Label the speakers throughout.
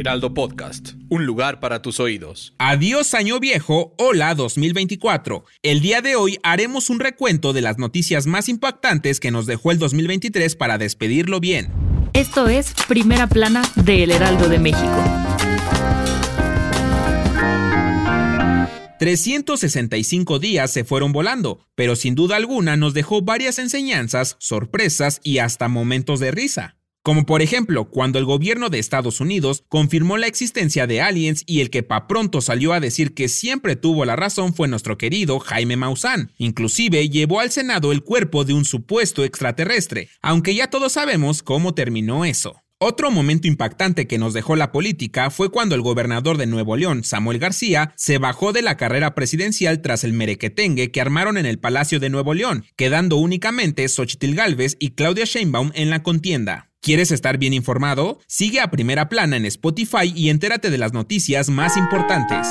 Speaker 1: Heraldo Podcast, un lugar para tus oídos.
Speaker 2: Adiós año viejo, hola 2024. El día de hoy haremos un recuento de las noticias más impactantes que nos dejó el 2023 para despedirlo bien.
Speaker 3: Esto es Primera Plana de El Heraldo de México.
Speaker 2: 365 días se fueron volando, pero sin duda alguna nos dejó varias enseñanzas, sorpresas y hasta momentos de risa. Como por ejemplo, cuando el gobierno de Estados Unidos confirmó la existencia de aliens y el que pa pronto salió a decir que siempre tuvo la razón fue nuestro querido Jaime Maussan. Inclusive llevó al Senado el cuerpo de un supuesto extraterrestre, aunque ya todos sabemos cómo terminó eso. Otro momento impactante que nos dejó la política fue cuando el gobernador de Nuevo León, Samuel García, se bajó de la carrera presidencial tras el merequetengue que armaron en el Palacio de Nuevo León, quedando únicamente Xochitl Gálvez y Claudia Sheinbaum en la contienda. ¿Quieres estar bien informado? Sigue a Primera Plana en Spotify y entérate de las noticias más importantes.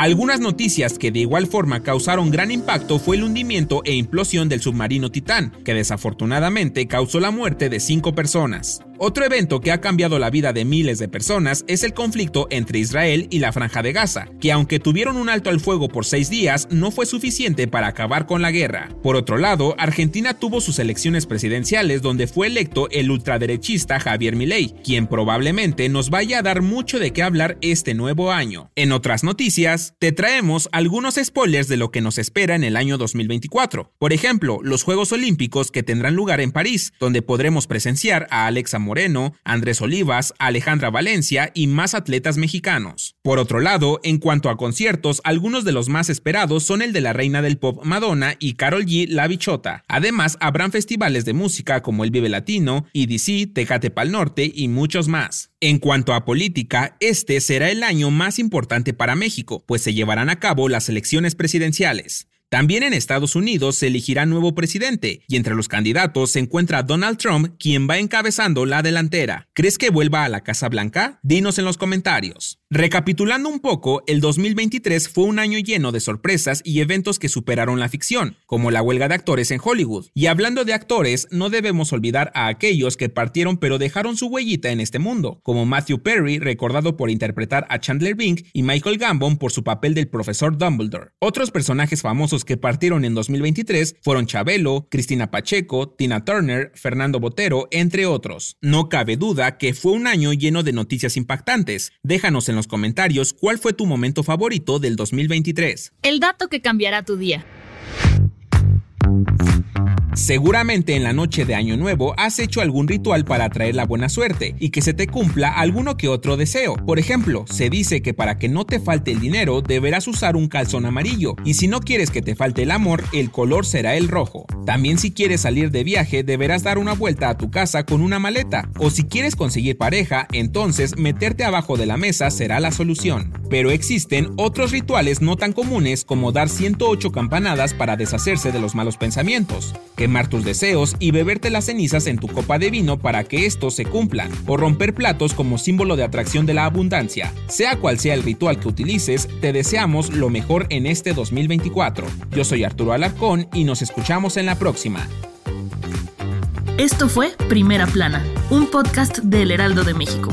Speaker 2: Algunas noticias que de igual forma causaron gran impacto fue el hundimiento e implosión del submarino Titán, que desafortunadamente causó la muerte de cinco personas. Otro evento que ha cambiado la vida de miles de personas es el conflicto entre Israel y la Franja de Gaza, que aunque tuvieron un alto al fuego por seis días, no fue suficiente para acabar con la guerra. Por otro lado, Argentina tuvo sus elecciones presidenciales donde fue electo el ultraderechista Javier Milei, quien probablemente nos vaya a dar mucho de qué hablar este nuevo año. En otras noticias, te traemos algunos spoilers de lo que nos espera en el año 2024. Por ejemplo, los Juegos Olímpicos que tendrán lugar en París, donde podremos presenciar a Alexa Moreno, Andrés Olivas, Alejandra Valencia y más atletas mexicanos. Por otro lado, en cuanto a conciertos, algunos de los más esperados son el de la reina del pop Madonna y Carol G La Bichota. Además, habrán festivales de música como el Vive Latino, EDC, Tecate Pal Norte y muchos más. En cuanto a política, este será el año más importante para México, pues se llevarán a cabo las elecciones presidenciales. También en Estados Unidos se elegirá nuevo presidente y entre los candidatos se encuentra Donald Trump, quien va encabezando la delantera. ¿Crees que vuelva a la Casa Blanca? Dinos en los comentarios. Recapitulando un poco, el 2023 fue un año lleno de sorpresas y eventos que superaron la ficción, como la huelga de actores en Hollywood. Y hablando de actores, no debemos olvidar a aquellos que partieron pero dejaron su huellita en este mundo, como Matthew Perry, recordado por interpretar a Chandler Bing, y Michael Gambon por su papel del profesor Dumbledore. Otros personajes famosos que partieron en 2023 fueron Chabelo, Cristina Pacheco, Tina Turner, Fernando Botero, entre otros. No cabe duda que fue un año lleno de noticias impactantes. Déjanos en comentarios cuál fue tu momento favorito del 2023.
Speaker 3: El dato que cambiará tu día.
Speaker 2: Seguramente en la noche de Año Nuevo has hecho algún ritual para atraer la buena suerte y que se te cumpla alguno que otro deseo. Por ejemplo, se dice que para que no te falte el dinero deberás usar un calzón amarillo y si no quieres que te falte el amor, el color será el rojo. También si quieres salir de viaje deberás dar una vuelta a tu casa con una maleta o si quieres conseguir pareja, entonces meterte abajo de la mesa será la solución. Pero existen otros rituales no tan comunes como dar 108 campanadas para deshacerse de los malos pensamientos quemar tus deseos y beberte las cenizas en tu copa de vino para que estos se cumplan, o romper platos como símbolo de atracción de la abundancia. Sea cual sea el ritual que utilices, te deseamos lo mejor en este 2024. Yo soy Arturo Alarcón y nos escuchamos en la próxima.
Speaker 3: Esto fue Primera Plana, un podcast del Heraldo de México.